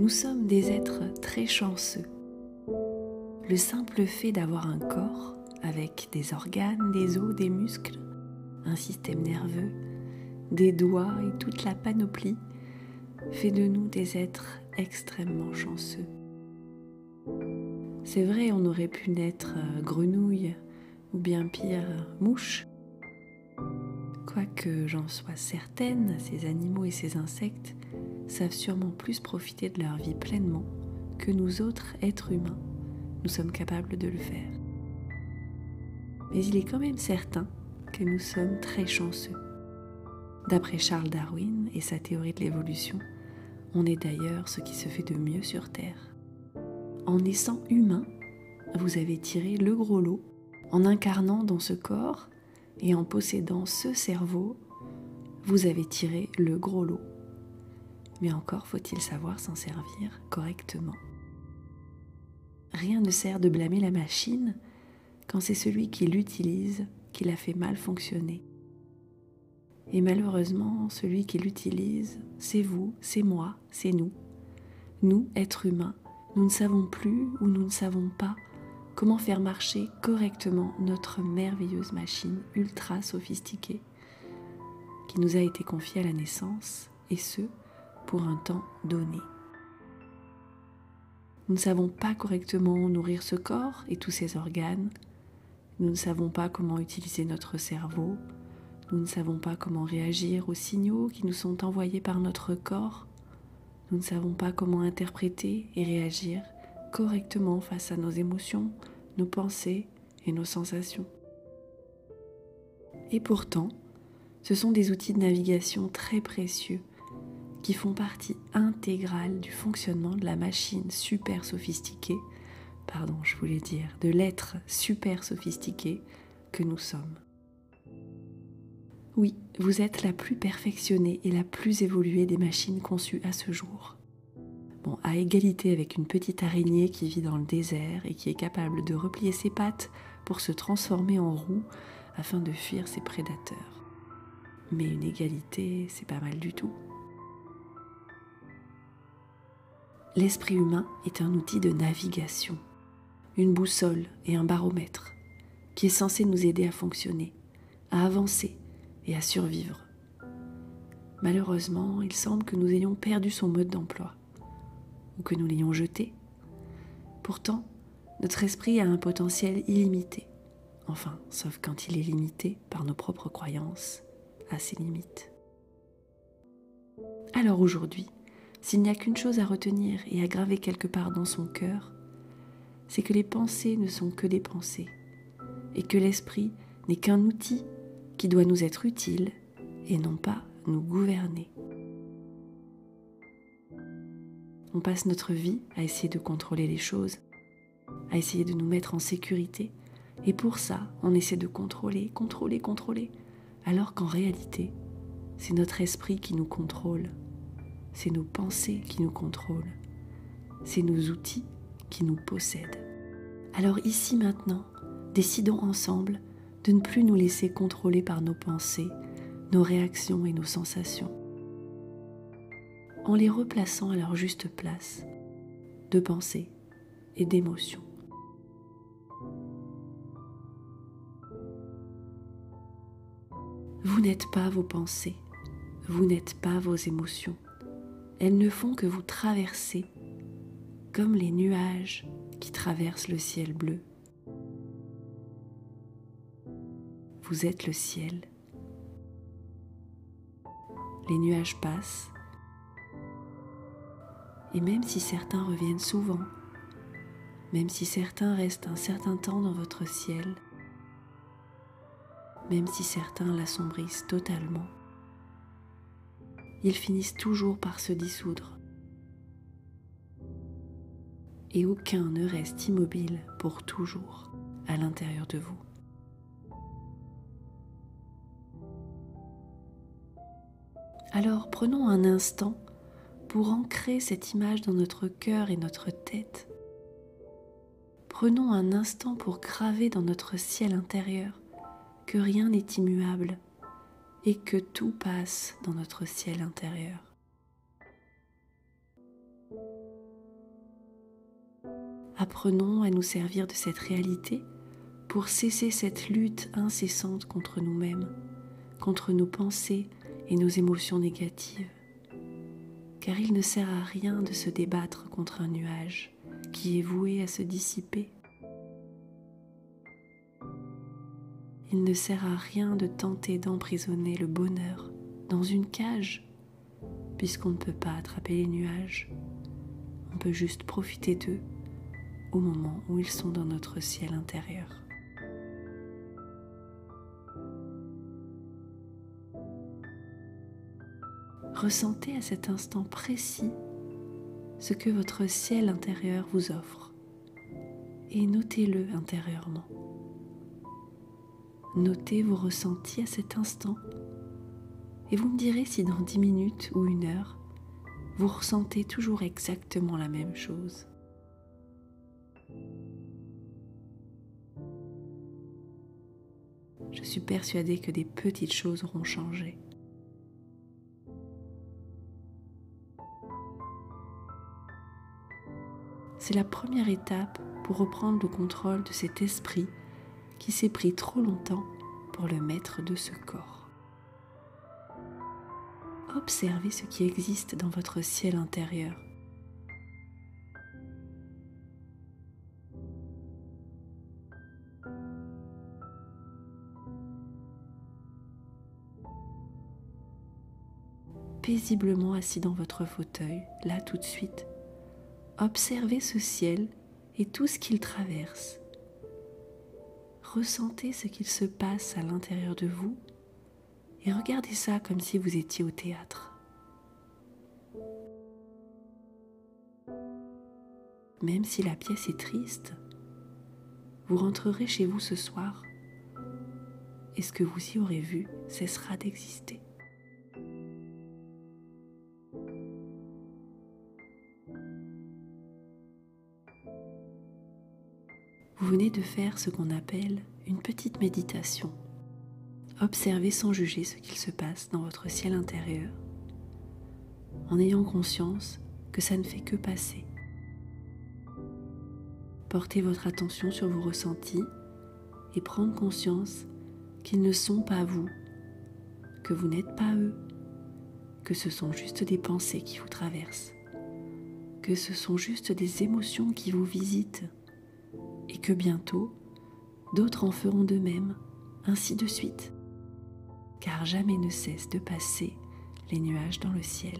Nous sommes des êtres très chanceux. Le simple fait d'avoir un corps avec des organes, des os, des muscles, un système nerveux, des doigts et toute la panoplie fait de nous des êtres extrêmement chanceux. C'est vrai, on aurait pu naître euh, grenouille ou bien pire, mouche. Quoique j'en sois certaine, ces animaux et ces insectes savent sûrement plus profiter de leur vie pleinement que nous autres êtres humains, nous sommes capables de le faire. Mais il est quand même certain que nous sommes très chanceux. D'après Charles Darwin et sa théorie de l'évolution, on est d'ailleurs ce qui se fait de mieux sur Terre. En naissant humain, vous avez tiré le gros lot en incarnant dans ce corps et en possédant ce cerveau, vous avez tiré le gros lot. Mais encore faut-il savoir s'en servir correctement. Rien ne sert de blâmer la machine quand c'est celui qui l'utilise qui la fait mal fonctionner. Et malheureusement, celui qui l'utilise, c'est vous, c'est moi, c'est nous. Nous, êtres humains, nous ne savons plus ou nous ne savons pas comment faire marcher correctement notre merveilleuse machine ultra sophistiquée qui nous a été confiée à la naissance, et ce, pour un temps donné. Nous ne savons pas correctement nourrir ce corps et tous ses organes, nous ne savons pas comment utiliser notre cerveau, nous ne savons pas comment réagir aux signaux qui nous sont envoyés par notre corps. Nous ne savons pas comment interpréter et réagir correctement face à nos émotions, nos pensées et nos sensations. Et pourtant, ce sont des outils de navigation très précieux qui font partie intégrale du fonctionnement de la machine super sophistiquée, pardon, je voulais dire, de l'être super sophistiqué que nous sommes. Oui, vous êtes la plus perfectionnée et la plus évoluée des machines conçues à ce jour. Bon, à égalité avec une petite araignée qui vit dans le désert et qui est capable de replier ses pattes pour se transformer en roue afin de fuir ses prédateurs. Mais une égalité, c'est pas mal du tout. L'esprit humain est un outil de navigation, une boussole et un baromètre qui est censé nous aider à fonctionner, à avancer et à survivre. Malheureusement, il semble que nous ayons perdu son mode d'emploi, ou que nous l'ayons jeté. Pourtant, notre esprit a un potentiel illimité, enfin, sauf quand il est limité par nos propres croyances à ses limites. Alors aujourd'hui, s'il n'y a qu'une chose à retenir et à graver quelque part dans son cœur, c'est que les pensées ne sont que des pensées, et que l'esprit n'est qu'un outil qui doit nous être utile et non pas nous gouverner. On passe notre vie à essayer de contrôler les choses, à essayer de nous mettre en sécurité, et pour ça, on essaie de contrôler, contrôler, contrôler, alors qu'en réalité, c'est notre esprit qui nous contrôle, c'est nos pensées qui nous contrôlent, c'est nos outils qui nous possèdent. Alors ici maintenant, décidons ensemble de ne plus nous laisser contrôler par nos pensées, nos réactions et nos sensations, en les replaçant à leur juste place de pensée et d'émotion. Vous n'êtes pas vos pensées, vous n'êtes pas vos émotions. Elles ne font que vous traverser comme les nuages qui traversent le ciel bleu. vous êtes le ciel. Les nuages passent, et même si certains reviennent souvent, même si certains restent un certain temps dans votre ciel, même si certains l'assombrissent totalement, ils finissent toujours par se dissoudre. Et aucun ne reste immobile pour toujours à l'intérieur de vous. Alors prenons un instant pour ancrer cette image dans notre cœur et notre tête. Prenons un instant pour graver dans notre ciel intérieur que rien n'est immuable et que tout passe dans notre ciel intérieur. Apprenons à nous servir de cette réalité pour cesser cette lutte incessante contre nous-mêmes, contre nos pensées et nos émotions négatives. Car il ne sert à rien de se débattre contre un nuage qui est voué à se dissiper. Il ne sert à rien de tenter d'emprisonner le bonheur dans une cage, puisqu'on ne peut pas attraper les nuages. On peut juste profiter d'eux au moment où ils sont dans notre ciel intérieur. Ressentez à cet instant précis ce que votre ciel intérieur vous offre et notez-le intérieurement. Notez vos ressentis à cet instant et vous me direz si dans dix minutes ou une heure, vous ressentez toujours exactement la même chose. Je suis persuadée que des petites choses auront changé. C'est la première étape pour reprendre le contrôle de cet esprit qui s'est pris trop longtemps pour le maître de ce corps. Observez ce qui existe dans votre ciel intérieur. Paisiblement assis dans votre fauteuil, là tout de suite, observez ce ciel et tout ce qu'il traverse ressentez ce qu'il se passe à l'intérieur de vous et regardez ça comme si vous étiez au théâtre. Même si la pièce est triste, vous rentrerez chez vous ce soir et ce que vous y aurez vu cessera d'exister. Venez de faire ce qu'on appelle une petite méditation. Observez sans juger ce qu'il se passe dans votre ciel intérieur, en ayant conscience que ça ne fait que passer. Portez votre attention sur vos ressentis et prendre conscience qu'ils ne sont pas vous, que vous n'êtes pas eux, que ce sont juste des pensées qui vous traversent, que ce sont juste des émotions qui vous visitent et que bientôt d'autres en feront de même, ainsi de suite, car jamais ne cesse de passer les nuages dans le ciel.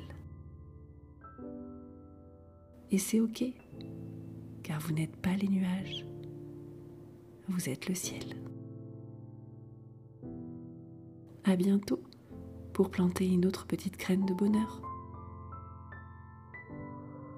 Et c'est ok, car vous n'êtes pas les nuages, vous êtes le ciel. À bientôt pour planter une autre petite graine de bonheur.